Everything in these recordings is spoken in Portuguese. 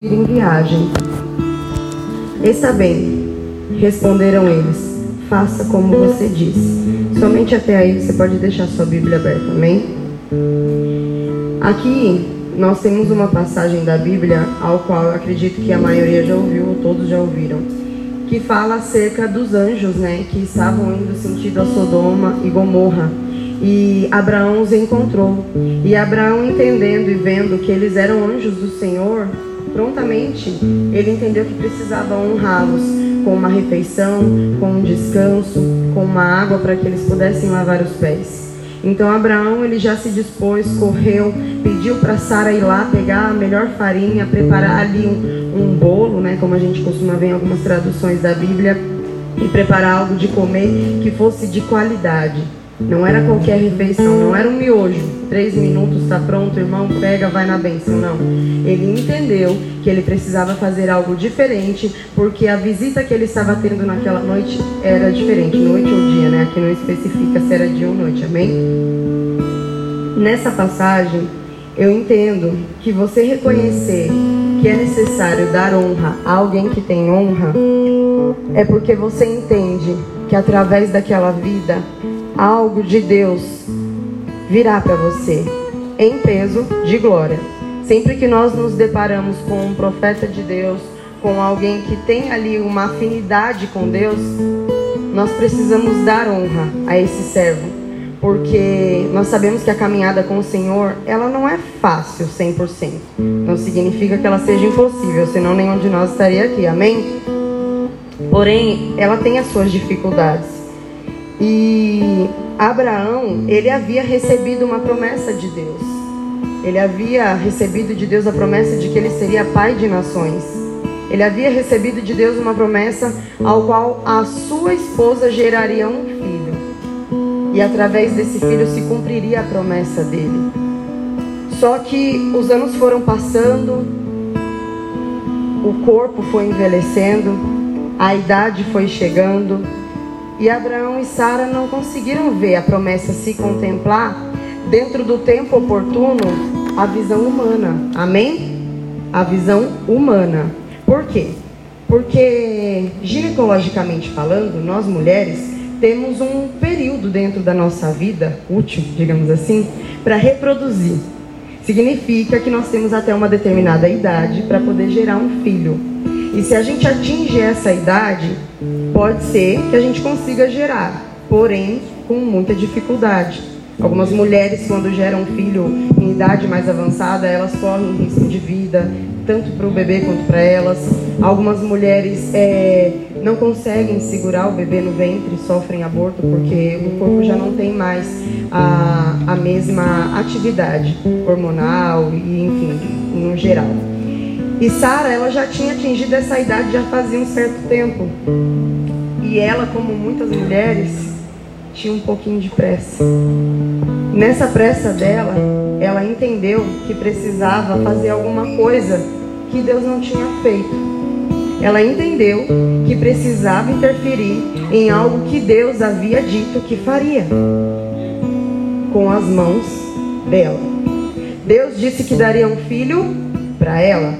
em viagem. Está bem, responderam eles. Faça como você disse. Somente até aí você pode deixar sua Bíblia aberta, amém? Aqui nós temos uma passagem da Bíblia ao qual eu acredito que a maioria já ouviu, ou todos já ouviram, que fala acerca dos anjos, né, que estavam indo sentido a Sodoma e Gomorra. E Abraão os encontrou. E Abraão, entendendo e vendo que eles eram anjos do Senhor, prontamente ele entendeu que precisava honrá-los com uma refeição, com um descanso, com uma água para que eles pudessem lavar os pés. Então Abraão ele já se dispôs, correu, pediu para Sara ir lá pegar a melhor farinha, preparar ali um, um bolo, né, como a gente costuma ver em algumas traduções da Bíblia, e preparar algo de comer que fosse de qualidade. Não era qualquer refeição, não era um miojo. Três minutos está pronto, irmão, pega, vai na bênção. Não. Ele entendeu que ele precisava fazer algo diferente, porque a visita que ele estava tendo naquela noite era diferente, noite ou dia, né? Aqui não especifica se era dia ou noite, amém? Nessa passagem, eu entendo que você reconhecer que é necessário dar honra a alguém que tem honra é porque você entende que através daquela vida algo de Deus virá para você em peso de glória. Sempre que nós nos deparamos com um profeta de Deus, com alguém que tem ali uma afinidade com Deus, nós precisamos dar honra a esse servo, porque nós sabemos que a caminhada com o Senhor, ela não é fácil 100%. Não significa que ela seja impossível, senão nenhum de nós estaria aqui. Amém? Porém, ela tem as suas dificuldades. E Abraão, ele havia recebido uma promessa de Deus. Ele havia recebido de Deus a promessa de que ele seria pai de nações. Ele havia recebido de Deus uma promessa ao qual a sua esposa geraria um filho. E através desse filho se cumpriria a promessa dele. Só que os anos foram passando, o corpo foi envelhecendo, a idade foi chegando, e Abraão e Sara não conseguiram ver a promessa se contemplar dentro do tempo oportuno, a visão humana. Amém? A visão humana. Por quê? Porque ginecologicamente falando, nós mulheres temos um período dentro da nossa vida útil, digamos assim, para reproduzir. Significa que nós temos até uma determinada idade para poder gerar um filho. E se a gente atinge essa idade, pode ser que a gente consiga gerar, porém com muita dificuldade. Algumas mulheres, quando geram um filho em idade mais avançada, elas correm risco de vida, tanto para o bebê quanto para elas. Algumas mulheres é, não conseguem segurar o bebê no ventre, sofrem aborto, porque o corpo já não tem mais a, a mesma atividade hormonal e, enfim, no geral. E Sara, ela já tinha atingido essa idade já fazia um certo tempo. E ela, como muitas mulheres, tinha um pouquinho de pressa. Nessa pressa dela, ela entendeu que precisava fazer alguma coisa que Deus não tinha feito. Ela entendeu que precisava interferir em algo que Deus havia dito que faria com as mãos dela. Deus disse que daria um filho para ela.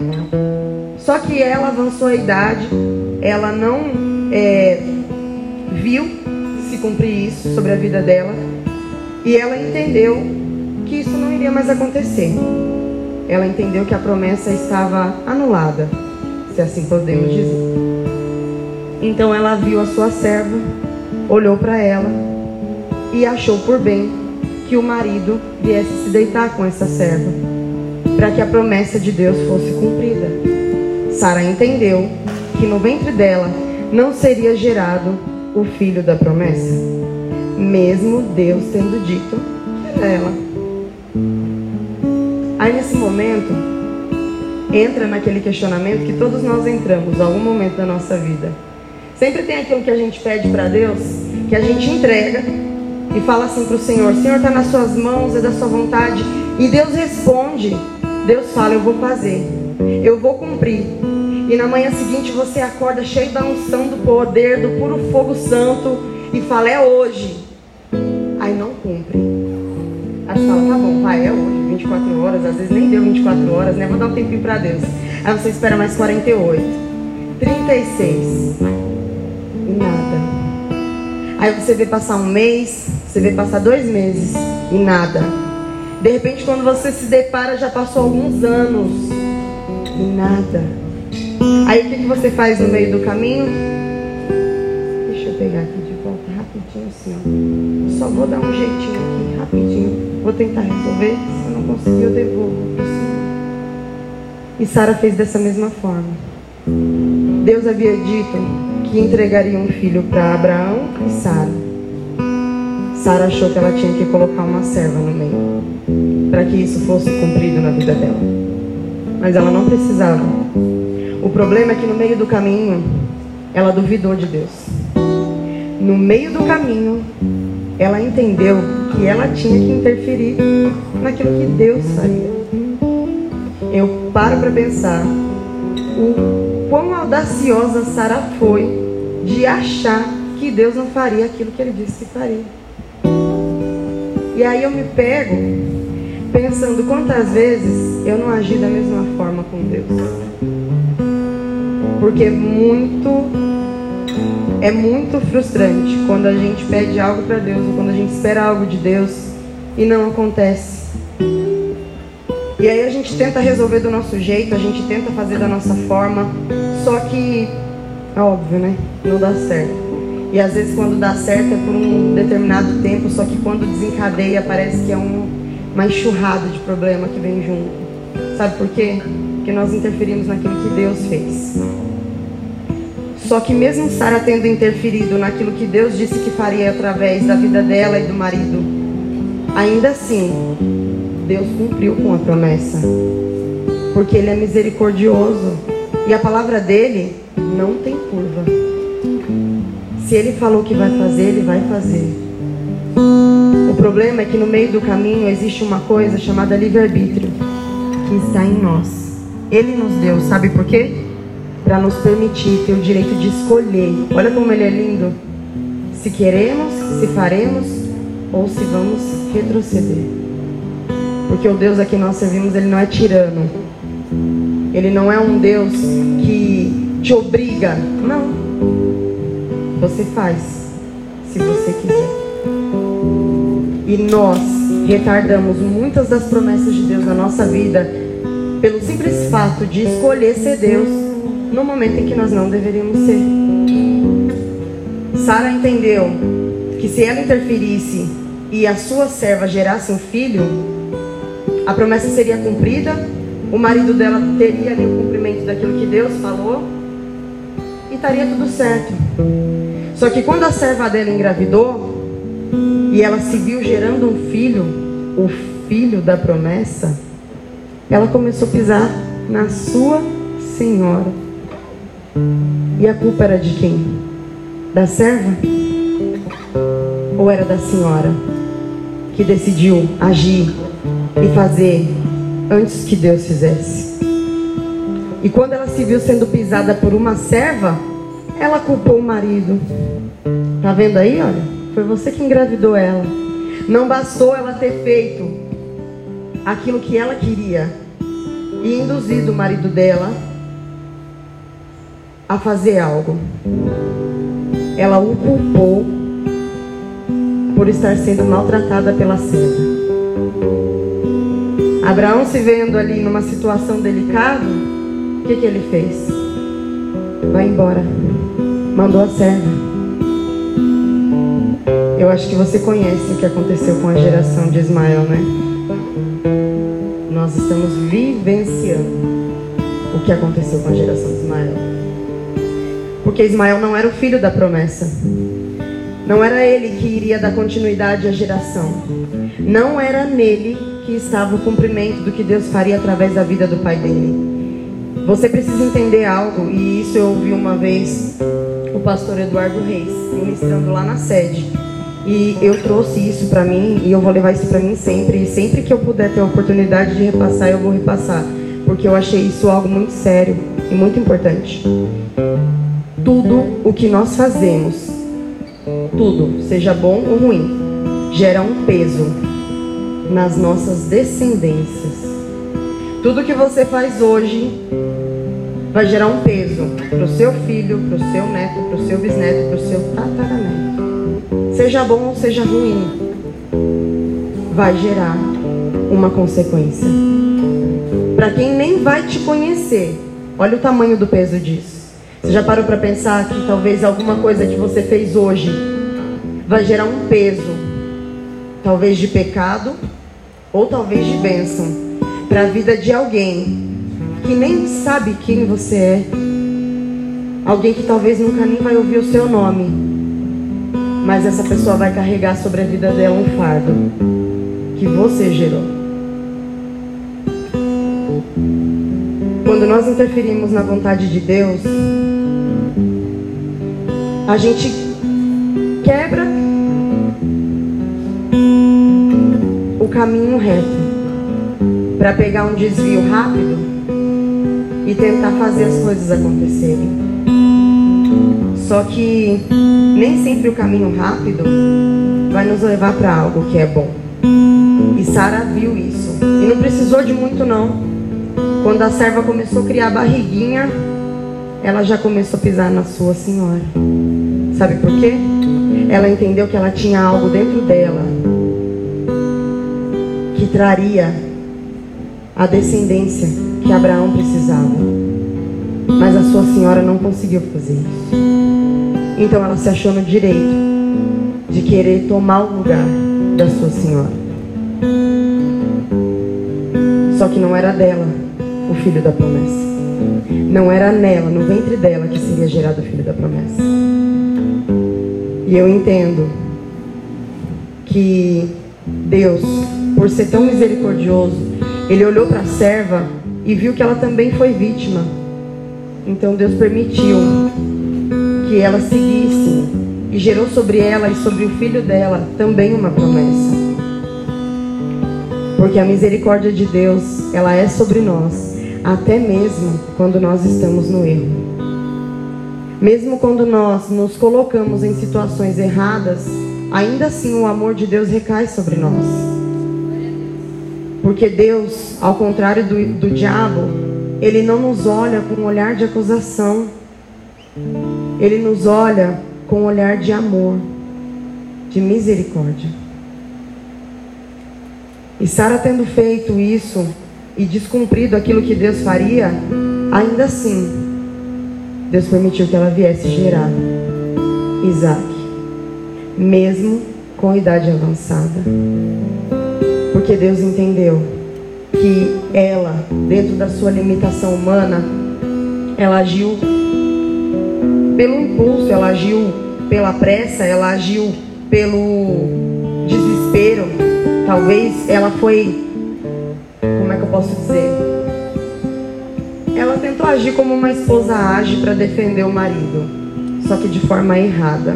Só que ela avançou a idade, ela não é, viu se cumprir isso sobre a vida dela e ela entendeu que isso não iria mais acontecer. Ela entendeu que a promessa estava anulada, se assim podemos dizer. Então ela viu a sua serva, olhou para ela e achou por bem que o marido viesse se deitar com essa serva, para que a promessa de Deus fosse cumprida. Sara entendeu que no ventre dela não seria gerado o filho da promessa, mesmo Deus tendo dito que ela. Aí nesse momento, entra naquele questionamento que todos nós entramos em algum momento da nossa vida. Sempre tem aquilo que a gente pede para Deus, que a gente entrega e fala assim para o Senhor: Senhor, está nas suas mãos, é da sua vontade. E Deus responde: Deus fala, eu vou fazer, eu vou cumprir. E na manhã seguinte você acorda cheio da unção do poder, do puro fogo santo e fala, é hoje. Aí não cumpre. Aí fala, tá bom, pai, é hoje, 24 horas, às vezes nem deu 24 horas, né? Vou dar um tempinho para Deus. Aí você espera mais 48. 36. E nada. Aí você vê passar um mês, você vê passar dois meses e nada. De repente, quando você se depara, já passou alguns anos e nada. Aí o que, você faz no meio do caminho? Deixa eu pegar aqui de volta rapidinho assim, ó. Só vou dar um jeitinho aqui, rapidinho. Vou tentar resolver. Se eu não conseguir, eu devolvo. E Sara fez dessa mesma forma. Deus havia dito que entregaria um filho para Abraão e Sara. Sara achou que ela tinha que colocar uma serva no meio, para que isso fosse cumprido na vida dela. Mas ela não precisava. O problema é que no meio do caminho, ela duvidou de Deus. No meio do caminho, ela entendeu que ela tinha que interferir naquilo que Deus faria. Eu paro para pensar o quão audaciosa Sara foi de achar que Deus não faria aquilo que ele disse que faria. E aí eu me pego pensando quantas vezes eu não agi da mesma forma com Deus. Porque muito é muito frustrante quando a gente pede algo para Deus ou quando a gente espera algo de Deus e não acontece. E aí a gente tenta resolver do nosso jeito, a gente tenta fazer da nossa forma, só que é óbvio, né? Não dá certo. E às vezes quando dá certo é por um determinado tempo, só que quando desencadeia parece que é um, uma enxurrada de problema que vem junto. Sabe por quê? Porque nós interferimos naquilo que Deus fez. Só que mesmo Sara tendo interferido naquilo que Deus disse que faria através da vida dela e do marido, ainda assim, Deus cumpriu com a promessa. Porque Ele é misericordioso. E a palavra dele não tem curva. Se Ele falou que vai fazer, Ele vai fazer. O problema é que no meio do caminho existe uma coisa chamada livre-arbítrio que está em nós. Ele nos deu, sabe por quê? para nos permitir ter o direito de escolher. Olha como ele é lindo. Se queremos, se faremos ou se vamos retroceder. Porque o Deus a quem nós servimos, ele não é tirano. Ele não é um Deus que te obriga. Não. Você faz se você quiser. E nós retardamos muitas das promessas de Deus na nossa vida pelo simples fato de escolher ser Deus no momento em que nós não deveríamos ser. Sara entendeu que se ela interferisse e a sua serva gerasse um filho, a promessa seria cumprida, o marido dela teria ali o cumprimento daquilo que Deus falou e estaria tudo certo. Só que quando a serva dela engravidou e ela se viu gerando um filho, o filho da promessa, ela começou a pisar na sua senhora. E a culpa era de quem? Da serva? Ou era da senhora que decidiu agir e fazer antes que Deus fizesse? E quando ela se viu sendo pisada por uma serva, ela culpou o marido. Tá vendo aí, olha? Foi você que engravidou ela. Não bastou ela ter feito aquilo que ela queria e induzido o marido dela a fazer algo. Ela o culpou por estar sendo maltratada pela serva. Abraão se vendo ali numa situação delicada, o que, que ele fez? Vai embora. Mandou a serva. Eu acho que você conhece o que aconteceu com a geração de Ismael, né? Nós estamos vivenciando o que aconteceu com a geração de Ismael. Porque Ismael não era o filho da promessa. Não era ele que iria dar continuidade à geração. Não era nele que estava o cumprimento do que Deus faria através da vida do pai dele. Você precisa entender algo, e isso eu ouvi uma vez o pastor Eduardo Reis ministrando lá na sede. E eu trouxe isso para mim e eu vou levar isso para mim sempre. E sempre que eu puder ter a oportunidade de repassar, eu vou repassar. Porque eu achei isso algo muito sério e muito importante tudo o que nós fazemos, tudo, seja bom ou ruim, gera um peso nas nossas descendências. Tudo que você faz hoje vai gerar um peso para o seu filho, para o seu neto, para o seu bisneto, para o seu tataraneto. Seja bom ou seja ruim, vai gerar uma consequência. Para quem nem vai te conhecer, olha o tamanho do peso disso. Você já parou para pensar que talvez alguma coisa que você fez hoje vai gerar um peso, talvez de pecado ou talvez de bênção, para a vida de alguém que nem sabe quem você é, alguém que talvez nunca nem vai ouvir o seu nome, mas essa pessoa vai carregar sobre a vida dela um fardo que você gerou. Quando nós interferimos na vontade de Deus, a gente quebra o caminho reto para pegar um desvio rápido e tentar fazer as coisas acontecerem. Só que nem sempre o caminho rápido vai nos levar para algo que é bom. E Sara viu isso. E não precisou de muito não. Quando a serva começou a criar barriguinha, ela já começou a pisar na sua senhora. Sabe por quê? Ela entendeu que ela tinha algo dentro dela que traria a descendência que Abraão precisava. Mas a sua senhora não conseguiu fazer isso. Então ela se achou no direito de querer tomar o lugar da sua senhora. Só que não era dela o filho da promessa. Não era nela, no ventre dela, que seria gerado o filho da promessa. E eu entendo que Deus, por ser tão misericordioso, ele olhou para a serva e viu que ela também foi vítima. Então Deus permitiu que ela seguisse e gerou sobre ela e sobre o filho dela também uma promessa. Porque a misericórdia de Deus, ela é sobre nós até mesmo quando nós estamos no erro. Mesmo quando nós nos colocamos em situações erradas, ainda assim o amor de Deus recai sobre nós. Porque Deus, ao contrário do, do diabo, ele não nos olha com um olhar de acusação, ele nos olha com um olhar de amor, de misericórdia. E Sara tendo feito isso, e descumprido aquilo que Deus faria, ainda assim, Deus permitiu que ela viesse gerar Isaac, mesmo com idade avançada. Porque Deus entendeu que ela, dentro da sua limitação humana, ela agiu pelo impulso, ela agiu pela pressa, ela agiu pelo desespero. Talvez ela foi como é que eu posso dizer? Ela tentou agir como uma esposa age para defender o marido, só que de forma errada,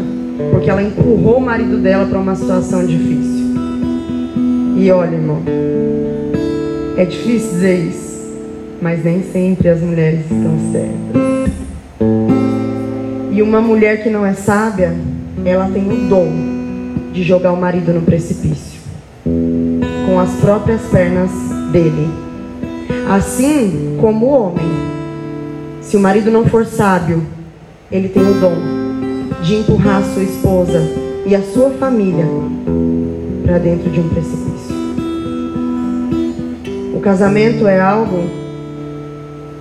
porque ela empurrou o marido dela para uma situação difícil. E olha, irmão, é difícil dizer isso, mas nem sempre as mulheres estão certas. E uma mulher que não é sábia, ela tem o dom de jogar o marido no precipício com as próprias pernas dele. Assim como o homem, se o marido não for sábio, ele tem o dom de empurrar a sua esposa e a sua família para dentro de um precipício. Casamento é algo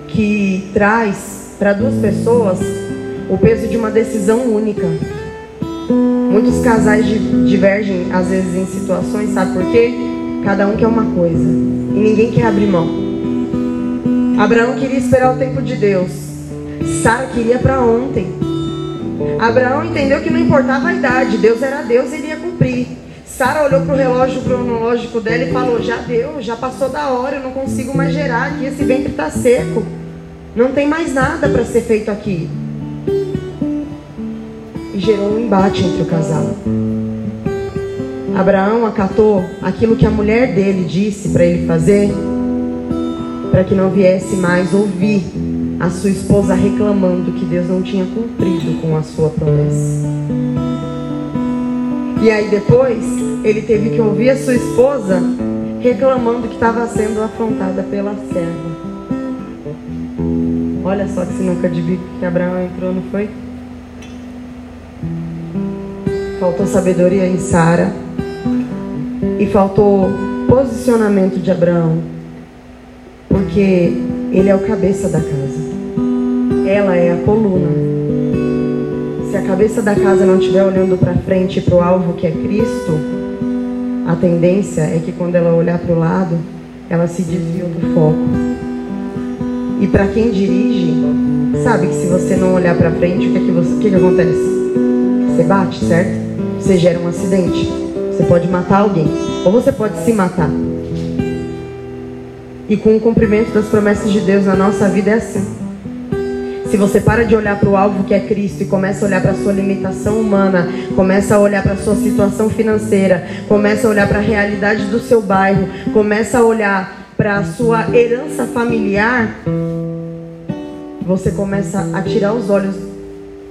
que traz para duas pessoas o peso de uma decisão única. Muitos casais divergem às vezes em situações, sabe por quê? Cada um quer uma coisa e ninguém quer abrir mão. Abraão queria esperar o tempo de Deus. Sara queria para ontem. Abraão entendeu que não importava a idade, Deus era Deus e iria cumprir. Sara olhou para o relógio cronológico dela e falou: Já deu, já passou da hora, eu não consigo mais gerar aqui, esse ventre está seco. Não tem mais nada para ser feito aqui. E gerou um embate entre o casal. Abraão acatou aquilo que a mulher dele disse para ele fazer, para que não viesse mais ouvir a sua esposa reclamando que Deus não tinha cumprido com a sua promessa. E aí depois ele teve que ouvir a sua esposa reclamando que estava sendo afrontada pela serva. Olha só que sinuca de bico que Abraão entrou, não foi? Faltou sabedoria em Sara. E faltou posicionamento de Abraão. Porque ele é o cabeça da casa. Ela é a coluna. Se a cabeça da casa não estiver olhando para frente para o alvo que é Cristo, a tendência é que quando ela olhar para o lado, ela se desvia do foco. E para quem dirige, sabe que se você não olhar para frente, o que, é que, você, o que, que acontece? Você bate, certo? Você gera um acidente. Você pode matar alguém. Ou você pode se matar. E com o cumprimento das promessas de Deus na nossa vida é assim. Se você para de olhar para o alvo que é Cristo e começa a olhar para a sua limitação humana, começa a olhar para a sua situação financeira, começa a olhar para a realidade do seu bairro, começa a olhar para a sua herança familiar, você começa a tirar os olhos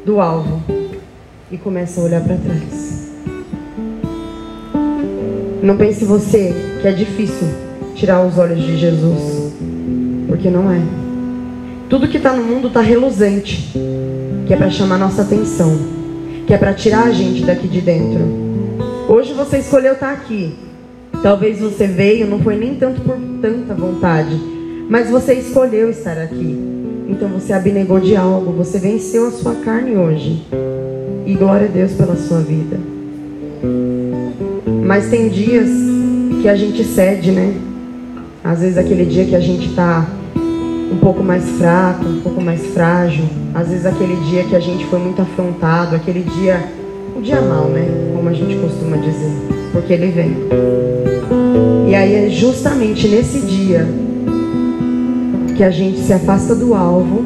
do alvo e começa a olhar para trás. Não pense você que é difícil tirar os olhos de Jesus, porque não é. Tudo que está no mundo está reluzente, que é para chamar nossa atenção, que é para tirar a gente daqui de dentro. Hoje você escolheu estar tá aqui, Talvez você veio, não foi nem tanto por tanta vontade, mas você escolheu estar aqui. Então você abnegou de algo, você venceu a sua carne hoje. E glória a Deus pela sua vida. Mas tem dias que a gente cede, né? Às vezes aquele dia que a gente está um pouco mais fraco, um pouco mais frágil. Às vezes aquele dia que a gente foi muito afrontado, aquele dia, o dia mal, né? Como a gente costuma dizer, porque ele vem. E aí é justamente nesse dia que a gente se afasta do alvo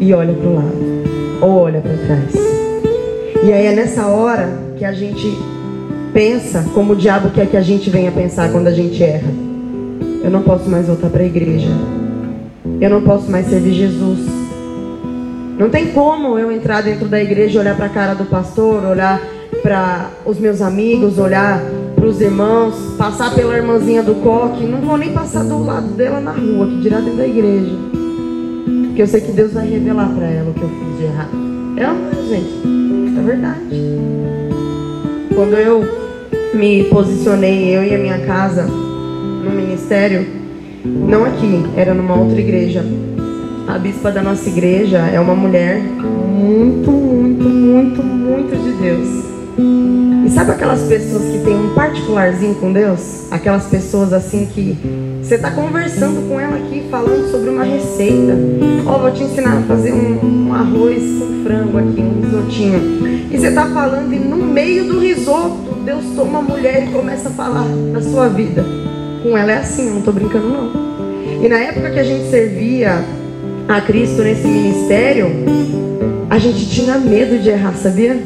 e olha para o lado, ou olha para trás. E aí é nessa hora que a gente pensa como o diabo quer que a gente venha pensar quando a gente erra. Eu não posso mais voltar para a igreja. Eu não posso mais servir Jesus. Não tem como eu entrar dentro da igreja, olhar para a cara do pastor, olhar para os meus amigos, olhar para os irmãos, passar pela irmãzinha do coque, não vou nem passar do lado dela na rua, que dirá dentro da igreja. Porque eu sei que Deus vai revelar para ela o que eu fiz de errado. É uma gente. É verdade. Quando eu me posicionei, eu e a minha casa, no ministério, não aqui, era numa outra igreja. A bispa da nossa igreja é uma mulher muito, muito, muito, muito de Deus. E sabe aquelas pessoas que têm um particularzinho com Deus? Aquelas pessoas assim que você está conversando com ela aqui, falando sobre uma receita. Ó, oh, vou te ensinar a fazer um, um, arroz com frango aqui, um risotinho. E você está falando e no meio do risoto, Deus toma uma mulher e começa a falar da sua vida. Com ela é assim, não estou brincando não. E na época que a gente servia a Cristo nesse ministério, a gente tinha medo de errar, sabia?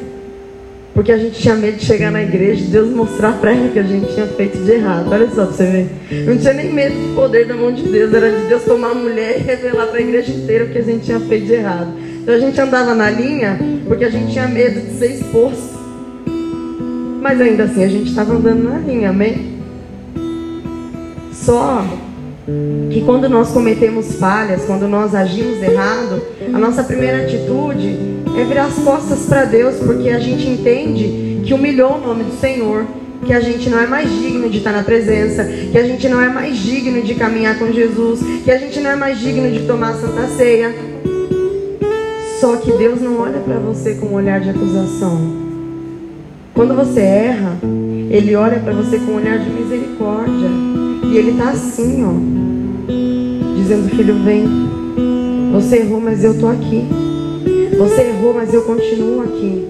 Porque a gente tinha medo de chegar na igreja e Deus mostrar para ela que a gente tinha feito de errado. Olha só pra você ver. Não tinha nem medo do poder da mão de Deus. Era de Deus tomar a mulher e revelar para a igreja inteira o que a gente tinha feito de errado. Então a gente andava na linha porque a gente tinha medo de ser exposto. Mas ainda assim a gente estava andando na linha, amém? Só que quando nós cometemos falhas, quando nós agimos errado, a nossa primeira atitude é virar as costas para Deus, porque a gente entende que humilhou o nome do Senhor, que a gente não é mais digno de estar na presença, que a gente não é mais digno de caminhar com Jesus, que a gente não é mais digno de tomar a santa ceia. Só que Deus não olha para você com um olhar de acusação. Quando você erra, Ele olha para você com um olhar de misericórdia. E Ele está assim, ó, dizendo: Filho, vem. Você errou, mas eu estou aqui. Você errou, mas eu continuo aqui.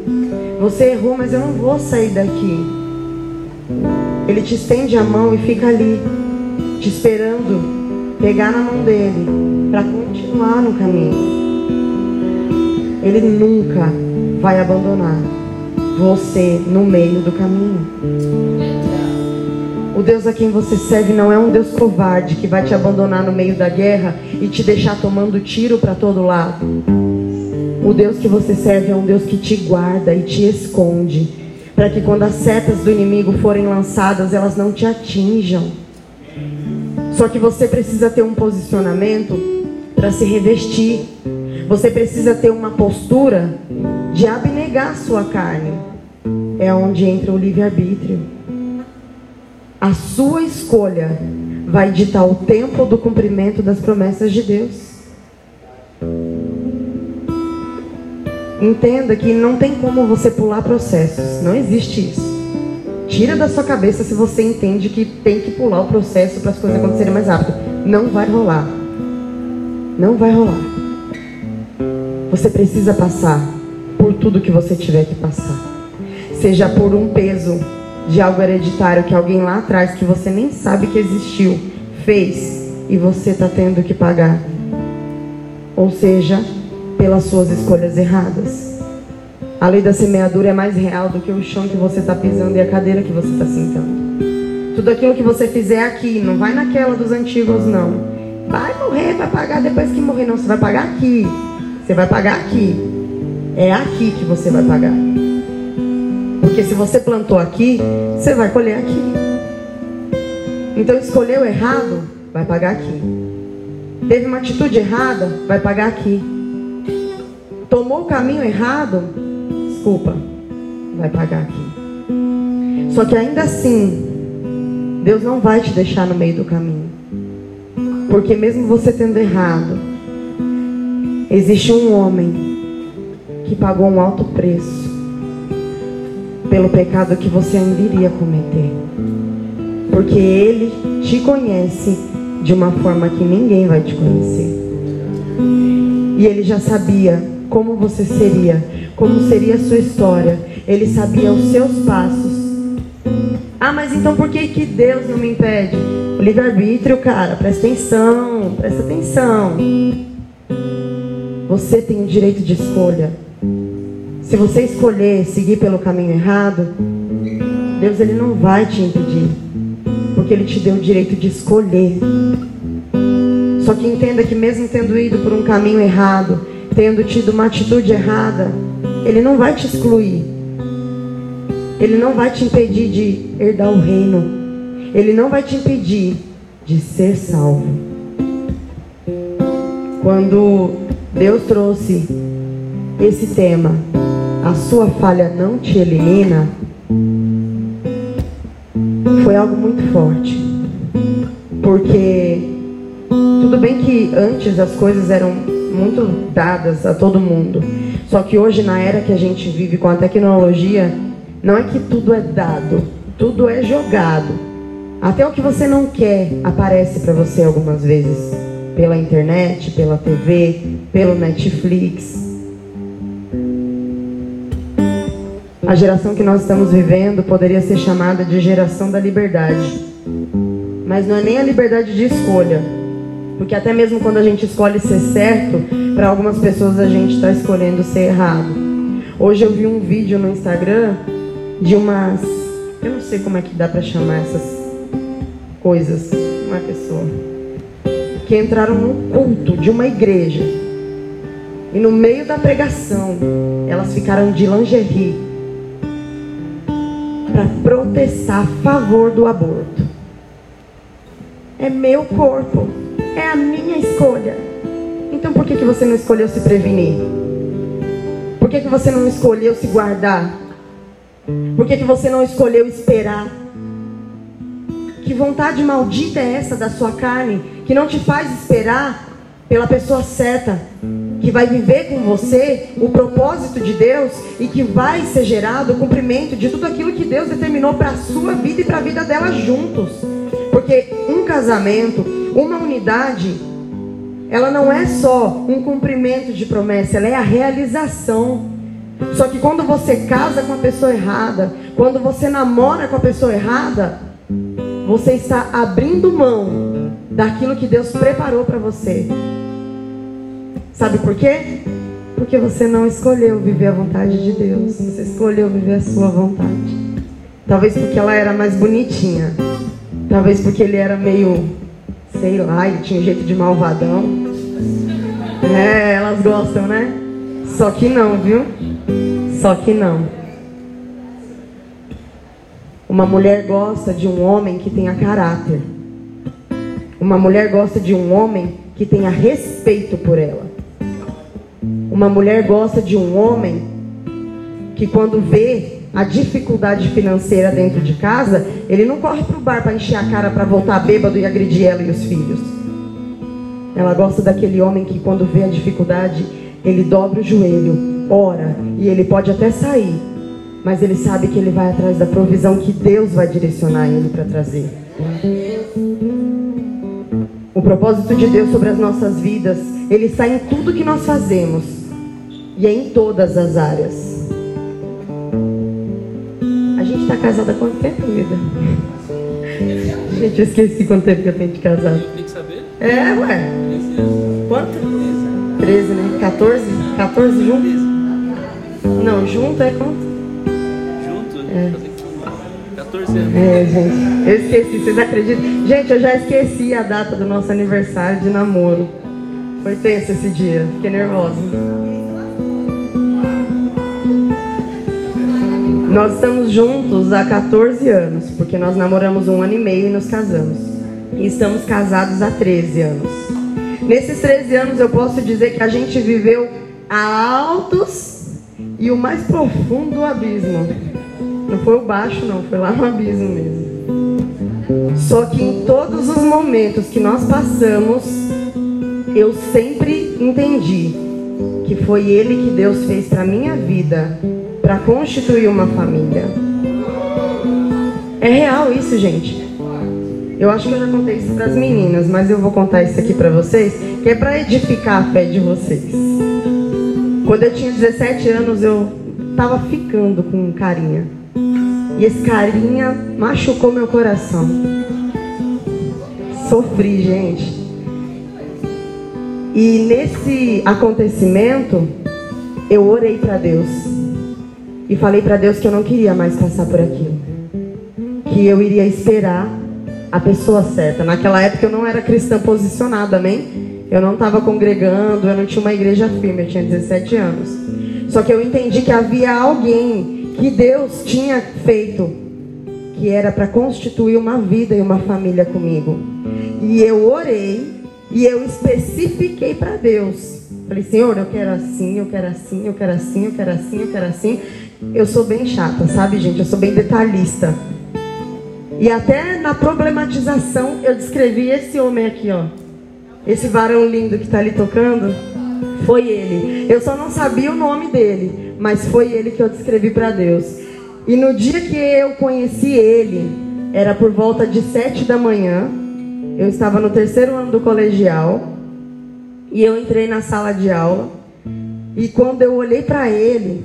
Você errou, mas eu não vou sair daqui. Ele te estende a mão e fica ali, te esperando pegar na mão dele para continuar no caminho. Ele nunca vai abandonar você no meio do caminho. O Deus a quem você serve não é um Deus covarde que vai te abandonar no meio da guerra e te deixar tomando tiro para todo lado. O Deus que você serve é um Deus que te guarda e te esconde, para que quando as setas do inimigo forem lançadas, elas não te atinjam. Só que você precisa ter um posicionamento para se revestir. Você precisa ter uma postura de abnegar sua carne. É onde entra o livre-arbítrio. A sua escolha vai ditar o tempo do cumprimento das promessas de Deus. Entenda que não tem como você pular processos. Não existe isso. Tira da sua cabeça se você entende que tem que pular o processo para as coisas acontecerem mais rápido. Não vai rolar. Não vai rolar. Você precisa passar por tudo que você tiver que passar. Seja por um peso de algo hereditário que alguém lá atrás, que você nem sabe que existiu, fez e você está tendo que pagar. Ou seja, pelas suas escolhas erradas. A lei da semeadura é mais real do que o chão que você está pisando e a cadeira que você está sentando. Tudo aquilo que você fizer aqui, não vai naquela dos antigos, não. Vai morrer, vai pagar depois que morrer. Não, você vai pagar aqui. Você vai pagar aqui. É aqui que você vai pagar. Porque se você plantou aqui, você vai colher aqui. Então escolheu errado, vai pagar aqui. Teve uma atitude errada, vai pagar aqui tomou o caminho errado, desculpa, vai pagar aqui. Só que ainda assim, Deus não vai te deixar no meio do caminho. Porque mesmo você tendo errado, existe um homem que pagou um alto preço pelo pecado que você ainda iria cometer. Porque ele te conhece de uma forma que ninguém vai te conhecer. E ele já sabia como você seria, como seria a sua história. Ele sabia os seus passos. Ah, mas então por que, que Deus não me impede? Livre-arbítrio, cara, presta atenção, presta atenção. Você tem o direito de escolha. Se você escolher seguir pelo caminho errado, Deus ele não vai te impedir, porque ele te deu o direito de escolher. Só que entenda que mesmo tendo ido por um caminho errado, tendo tido uma atitude errada, Ele não vai te excluir. Ele não vai te impedir de herdar o reino. Ele não vai te impedir de ser salvo. Quando Deus trouxe esse tema, a sua falha não te elimina, foi algo muito forte. Porque tudo bem que antes as coisas eram muito dadas a todo mundo. Só que hoje, na era que a gente vive com a tecnologia, não é que tudo é dado, tudo é jogado. Até o que você não quer aparece para você algumas vezes pela internet, pela TV, pelo Netflix. A geração que nós estamos vivendo poderia ser chamada de geração da liberdade. Mas não é nem a liberdade de escolha, porque até mesmo quando a gente escolhe ser certo, para algumas pessoas a gente está escolhendo ser errado. Hoje eu vi um vídeo no Instagram de umas. Eu não sei como é que dá para chamar essas coisas. Uma pessoa. Que entraram no culto de uma igreja. E no meio da pregação, elas ficaram de lingerie para protestar a favor do aborto. É meu corpo. É a minha escolha. Então por que, que você não escolheu se prevenir? Por que, que você não escolheu se guardar? Por que, que você não escolheu esperar? Que vontade maldita é essa da sua carne que não te faz esperar pela pessoa certa, que vai viver com você o propósito de Deus e que vai ser gerado o cumprimento de tudo aquilo que Deus determinou para a sua vida e para a vida dela juntos. Porque um casamento, uma unidade, ela não é só um cumprimento de promessa, ela é a realização. Só que quando você casa com a pessoa errada, quando você namora com a pessoa errada, você está abrindo mão daquilo que Deus preparou para você. Sabe por quê? Porque você não escolheu viver a vontade de Deus, você escolheu viver a sua vontade. Talvez porque ela era mais bonitinha, talvez porque ele era meio sei lá, ele tinha um jeito de malvadão. É, elas gostam, né? Só que não, viu? Só que não. Uma mulher gosta de um homem que tenha caráter. Uma mulher gosta de um homem que tenha respeito por ela. Uma mulher gosta de um homem que quando vê a dificuldade financeira dentro de casa, ele não corre pro bar para encher a cara para voltar bêbado e agredir ela e os filhos. Ela gosta daquele homem que quando vê a dificuldade, ele dobra o joelho, ora, e ele pode até sair, mas ele sabe que ele vai atrás da provisão que Deus vai direcionar ele para trazer. O propósito de Deus sobre as nossas vidas, ele está em tudo que nós fazemos e é em todas as áreas. A gente está casada há quanto tempo, vida? Gente, eu esqueci quanto tempo que eu tenho de casado. Tem que saber? É, ué. Quanto? 13, né? 14? 14 junto? Não, junto é quanto? Junto? É. Fazer 14 anos. É, gente. Eu esqueci, vocês acreditam? Gente, eu já esqueci a data do nosso aniversário de namoro. Foi tenso esse dia. Fiquei nervosa. Nós estamos juntos há 14 anos, porque nós namoramos um ano e meio e nos casamos. E estamos casados há 13 anos. Nesses 13 anos eu posso dizer que a gente viveu a altos e o mais profundo abismo. Não foi o baixo, não, foi lá no abismo mesmo. Só que em todos os momentos que nós passamos, eu sempre entendi que foi Ele que Deus fez para minha vida para constituir uma família. É real isso, gente. Eu acho que eu já contei isso para as meninas, mas eu vou contar isso aqui para vocês, que é para edificar a fé de vocês. Quando eu tinha 17 anos, eu tava ficando com um carinha. E esse carinha machucou meu coração. Sofri, gente. E nesse acontecimento, eu orei para Deus. E falei para Deus que eu não queria mais passar por aquilo. Que eu iria esperar a pessoa certa. Naquela época eu não era cristã posicionada, amém? Eu não estava congregando, eu não tinha uma igreja firme, eu tinha 17 anos. Só que eu entendi que havia alguém que Deus tinha feito, que era para constituir uma vida e uma família comigo. E eu orei e eu especifiquei para Deus. Falei, Senhor, eu quero assim, eu quero assim, eu quero assim, eu quero assim, eu quero assim. Eu sou bem chata, sabe, gente? Eu sou bem detalhista. E até na problematização eu descrevi esse homem aqui, ó. Esse varão lindo que está ali tocando. Foi ele. Eu só não sabia o nome dele, mas foi ele que eu descrevi para Deus. E no dia que eu conheci ele, era por volta de sete da manhã. Eu estava no terceiro ano do colegial e eu entrei na sala de aula. E quando eu olhei para ele,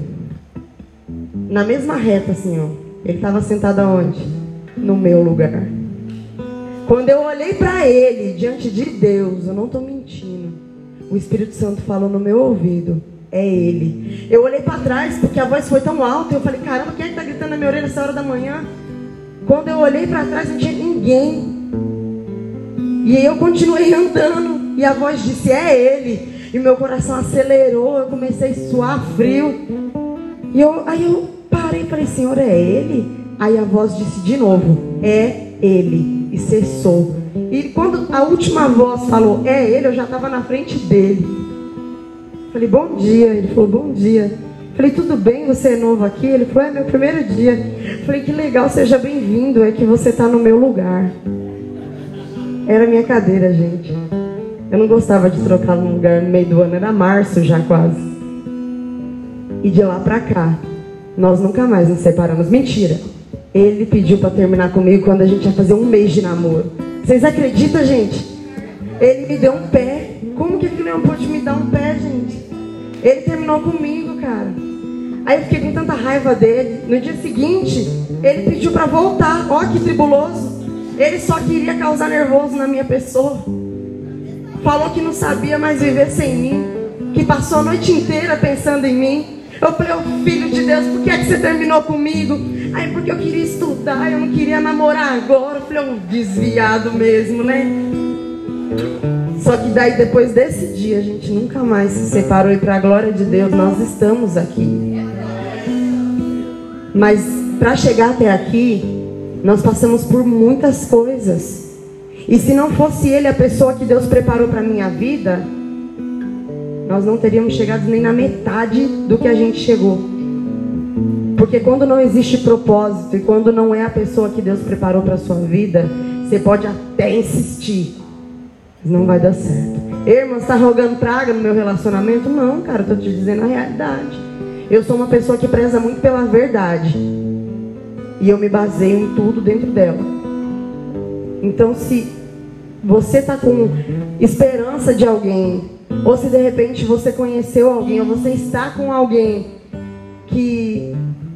na mesma reta assim, ó, ele estava sentado aonde? No meu lugar. Quando eu olhei para ele diante de Deus, eu não estou mentindo. O Espírito Santo falou no meu ouvido: é ele. Eu olhei para trás porque a voz foi tão alta. Eu falei: caramba, quem é que está gritando na minha orelha essa hora da manhã? Quando eu olhei para trás, não tinha ninguém. E eu continuei andando. E a voz disse: é ele. E meu coração acelerou. Eu comecei a suar frio. E eu, aí eu parei e falei: Senhor, é ele? Aí a voz disse de novo: é ele. E cessou. E quando a última voz falou: é ele, eu já estava na frente dele. Falei: bom dia. Ele falou: bom dia. Falei: tudo bem? Você é novo aqui? Ele falou: é meu primeiro dia. Falei: que legal, seja bem-vindo. É que você está no meu lugar. Era minha cadeira, gente. Eu não gostava de trocar no lugar no meio do ano, era março já quase. E de lá pra cá, nós nunca mais nos separamos. Mentira. Ele pediu para terminar comigo quando a gente ia fazer um mês de namoro. Vocês acreditam, gente? Ele me deu um pé. Como que aquele homem pôde me dar um pé, gente? Ele terminou comigo, cara. Aí eu fiquei com tanta raiva dele. No dia seguinte, ele pediu para voltar. Ó, que tribuloso. Ele só queria causar nervoso na minha pessoa. Falou que não sabia mais viver sem mim. Que passou a noite inteira pensando em mim. Eu falei, oh, filho de Deus, por que é que você terminou comigo? Aí, porque eu queria estudar, eu não queria namorar agora. Eu falei, um desviado mesmo, né? Só que daí, depois desse dia, a gente nunca mais se separou. E para a glória de Deus, nós estamos aqui. Mas para chegar até aqui, nós passamos por muitas coisas. E se não fosse ele a pessoa que Deus preparou para minha vida, nós não teríamos chegado nem na metade do que a gente chegou. Porque quando não existe propósito e quando não é a pessoa que Deus preparou para sua vida, você pode até insistir, mas não vai dar certo. Irmã, está rogando praga no meu relacionamento? Não, cara, estou te dizendo a realidade. Eu sou uma pessoa que preza muito pela verdade. E eu me baseio em tudo dentro dela. Então, se você está com esperança de alguém, ou se de repente você conheceu alguém, ou você está com alguém que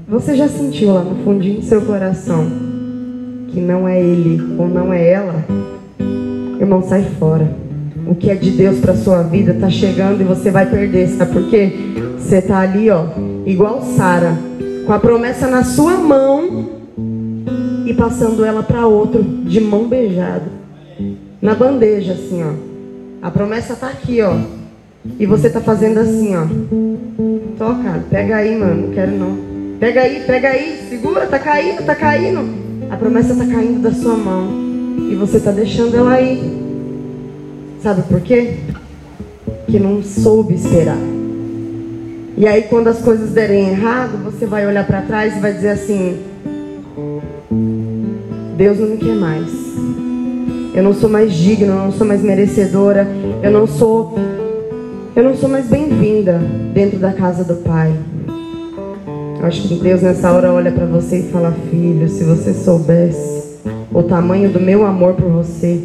você já sentiu lá no fundinho do seu coração que não é ele ou não é ela, irmão, sai fora. O que é de Deus para sua vida está chegando e você vai perder, sabe por quê? Você está ali, ó, igual Sara, com a promessa na sua mão e passando ela para outro de mão beijada. Na bandeja, assim, ó. A promessa tá aqui, ó. E você tá fazendo assim, ó. Toca, pega aí, mano. Não quero não. Pega aí, pega aí. Segura, tá caindo, tá caindo. A promessa tá caindo da sua mão. E você tá deixando ela aí. Sabe por quê? Que não soube esperar. E aí quando as coisas derem errado, você vai olhar para trás e vai dizer assim: Deus não me quer mais. Eu não sou mais digna, eu não sou mais merecedora, eu não sou eu não sou mais bem-vinda dentro da casa do Pai. Acho que Deus nessa hora olha para você e fala: "Filho, se você soubesse o tamanho do meu amor por você,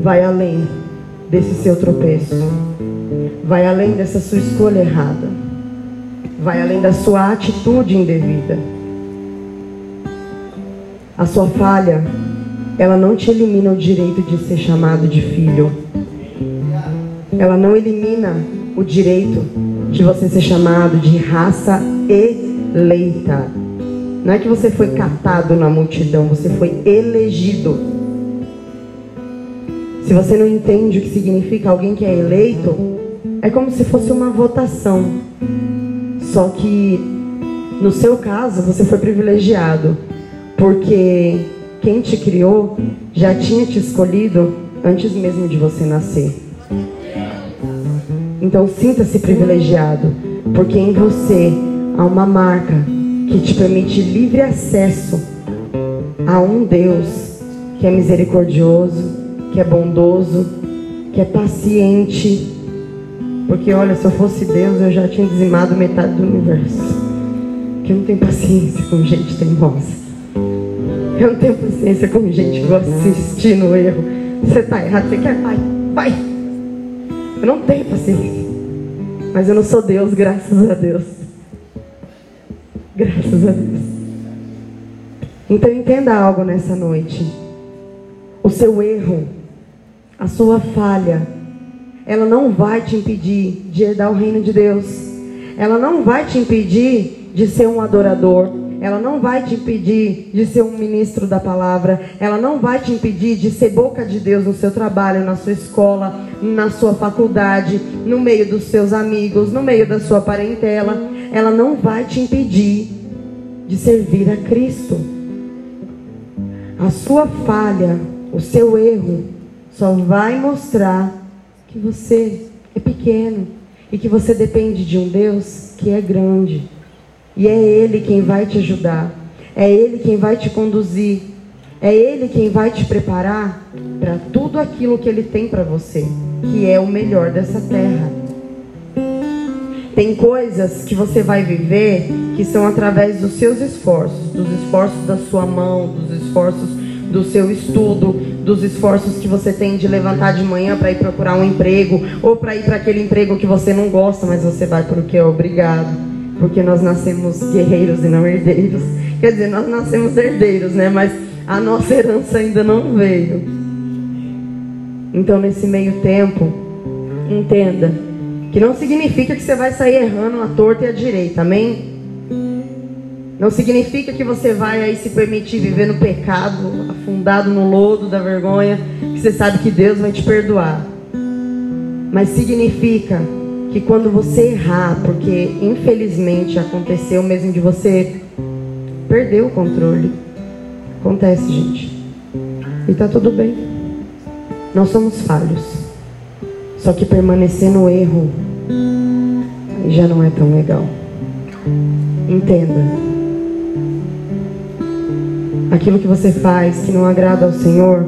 vai além desse seu tropeço. Vai além dessa sua escolha errada. Vai além da sua atitude indevida." A sua falha, ela não te elimina o direito de ser chamado de filho. Ela não elimina o direito de você ser chamado de raça eleita. Não é que você foi catado na multidão, você foi elegido. Se você não entende o que significa alguém que é eleito, é como se fosse uma votação. Só que no seu caso, você foi privilegiado porque quem te criou já tinha te escolhido antes mesmo de você nascer. Então sinta-se privilegiado, porque em você há uma marca que te permite livre acesso a um Deus que é misericordioso, que é bondoso, que é paciente. Porque olha, se eu fosse Deus, eu já tinha dizimado metade do universo. Que não tenho paciência com gente teimosa. Eu não tenho paciência com gente que de insistir no erro. Você está errado, você quer, vai, vai. Eu não tenho paciência. Mas eu não sou Deus, graças a Deus. Graças a Deus. Então entenda algo nessa noite. O seu erro, a sua falha, ela não vai te impedir de herdar o reino de Deus. Ela não vai te impedir de ser um adorador. Ela não vai te impedir de ser um ministro da palavra. Ela não vai te impedir de ser boca de Deus no seu trabalho, na sua escola, na sua faculdade, no meio dos seus amigos, no meio da sua parentela. Ela não vai te impedir de servir a Cristo. A sua falha, o seu erro, só vai mostrar que você é pequeno e que você depende de um Deus que é grande. E é Ele quem vai te ajudar. É Ele quem vai te conduzir. É Ele quem vai te preparar para tudo aquilo que Ele tem para você, que é o melhor dessa terra. Tem coisas que você vai viver que são através dos seus esforços, dos esforços da sua mão, dos esforços do seu estudo, dos esforços que você tem de levantar de manhã para ir procurar um emprego, ou para ir para aquele emprego que você não gosta, mas você vai porque é obrigado porque nós nascemos guerreiros e não herdeiros. Quer dizer, nós nascemos herdeiros, né? Mas a nossa herança ainda não veio. Então, nesse meio tempo, entenda que não significa que você vai sair errando a torta e a direita, amém? Não significa que você vai aí se permitir viver no pecado, afundado no lodo da vergonha, que você sabe que Deus vai te perdoar. Mas significa que quando você errar, porque infelizmente aconteceu mesmo de você perder o controle. Acontece, gente. E tá tudo bem. Nós somos falhos. Só que permanecer no erro já não é tão legal. Entenda. Aquilo que você faz que não agrada ao Senhor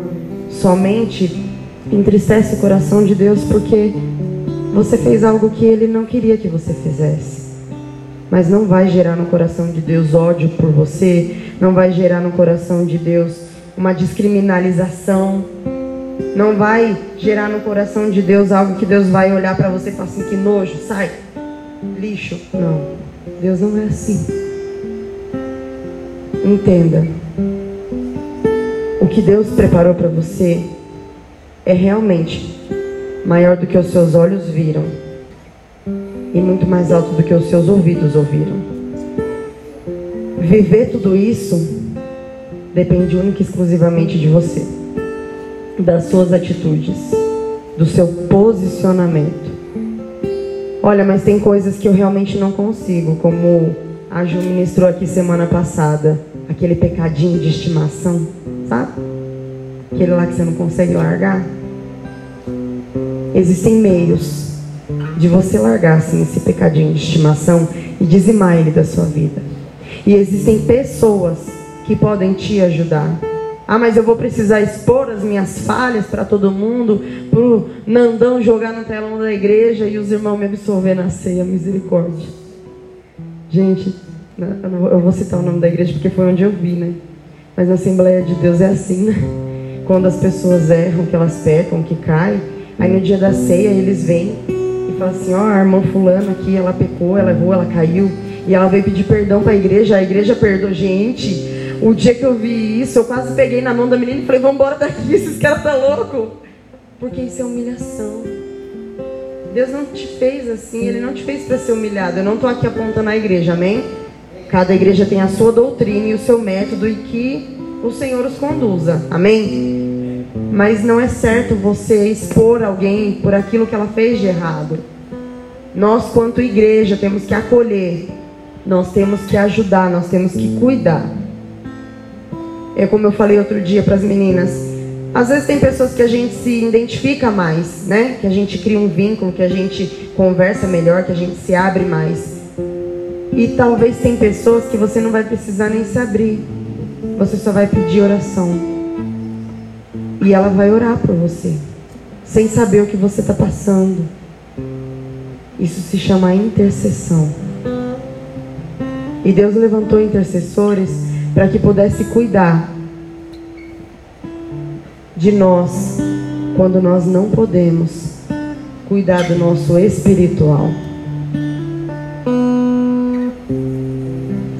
somente entristece o coração de Deus porque você fez algo que Ele não queria que você fizesse. Mas não vai gerar no coração de Deus ódio por você, não vai gerar no coração de Deus uma descriminalização, não vai gerar no coração de Deus algo que Deus vai olhar para você e falar assim: que nojo, sai, lixo. Não, Deus não é assim. Entenda. O que Deus preparou para você é realmente maior do que os seus olhos viram e muito mais alto do que os seus ouvidos ouviram. Viver tudo isso depende única e exclusivamente de você, das suas atitudes, do seu posicionamento. Olha, mas tem coisas que eu realmente não consigo, como a Ju ministrou aqui semana passada, aquele pecadinho de estimação, sabe? Aquele lá que você não consegue largar. Existem meios de você largar assim, esse pecadinho de estimação e dizimar ele da sua vida. E existem pessoas que podem te ajudar. Ah, mas eu vou precisar expor as minhas falhas para todo mundo, para o Nandão jogar no telão da igreja e os irmãos me absolver na ceia, misericórdia. Gente, né, eu vou citar o nome da igreja porque foi onde eu vi, né? Mas a Assembleia de Deus é assim, né? Quando as pessoas erram, que elas pecam, que caem, aí no dia da ceia eles vêm e falam assim: ó, oh, a irmã Fulana aqui, ela pecou, ela errou, ela caiu, e ela veio pedir perdão para a igreja, a igreja perdoou. Gente, o dia que eu vi isso, eu quase peguei na mão da menina e falei: vamos embora daqui, esses caras tá louco. Porque isso é humilhação. Deus não te fez assim, Ele não te fez para ser humilhado. Eu não estou aqui apontando a igreja, amém? Cada igreja tem a sua doutrina e o seu método e que o Senhor os conduza, amém? Mas não é certo você expor alguém por aquilo que ela fez de errado. Nós, quanto igreja, temos que acolher, nós temos que ajudar, nós temos que cuidar. É como eu falei outro dia para as meninas. Às vezes tem pessoas que a gente se identifica mais, né? Que a gente cria um vínculo, que a gente conversa melhor, que a gente se abre mais. E talvez tem pessoas que você não vai precisar nem se abrir. Você só vai pedir oração. E ela vai orar por você, sem saber o que você está passando. Isso se chama intercessão. E Deus levantou intercessores para que pudesse cuidar de nós quando nós não podemos cuidar do nosso espiritual.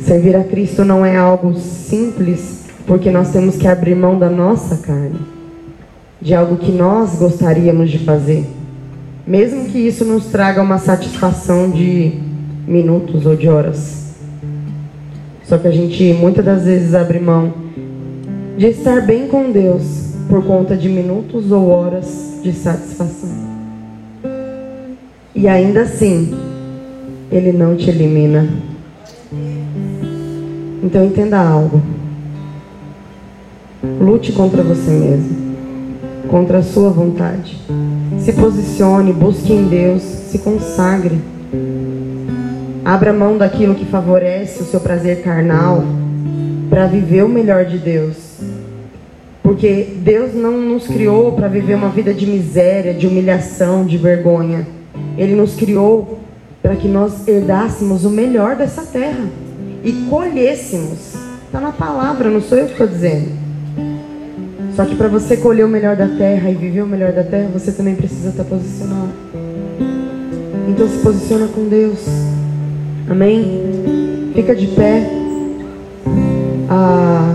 Servir a Cristo não é algo simples, porque nós temos que abrir mão da nossa carne, de algo que nós gostaríamos de fazer, mesmo que isso nos traga uma satisfação de minutos ou de horas. Só que a gente muitas das vezes abre mão de estar bem com Deus por conta de minutos ou horas de satisfação. E ainda assim, Ele não te elimina. Então entenda algo. Lute contra você mesmo, contra a sua vontade. Se posicione, busque em Deus, se consagre. Abra mão daquilo que favorece o seu prazer carnal para viver o melhor de Deus. Porque Deus não nos criou para viver uma vida de miséria, de humilhação, de vergonha. Ele nos criou para que nós herdássemos o melhor dessa terra e colhêssemos. Está na palavra, não sou eu que estou dizendo. Só que para você colher o melhor da terra e viver o melhor da terra, você também precisa estar posicionado. Então se posiciona com Deus. Amém? Fica de pé. A,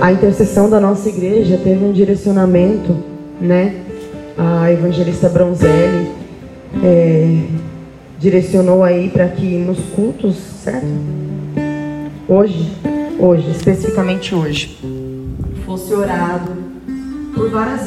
a intercessão da nossa igreja teve um direcionamento, né? A evangelista Bronzelli é, direcionou aí para que nos cultos, certo? Hoje, hoje, especificamente hoje, fosse orado por várias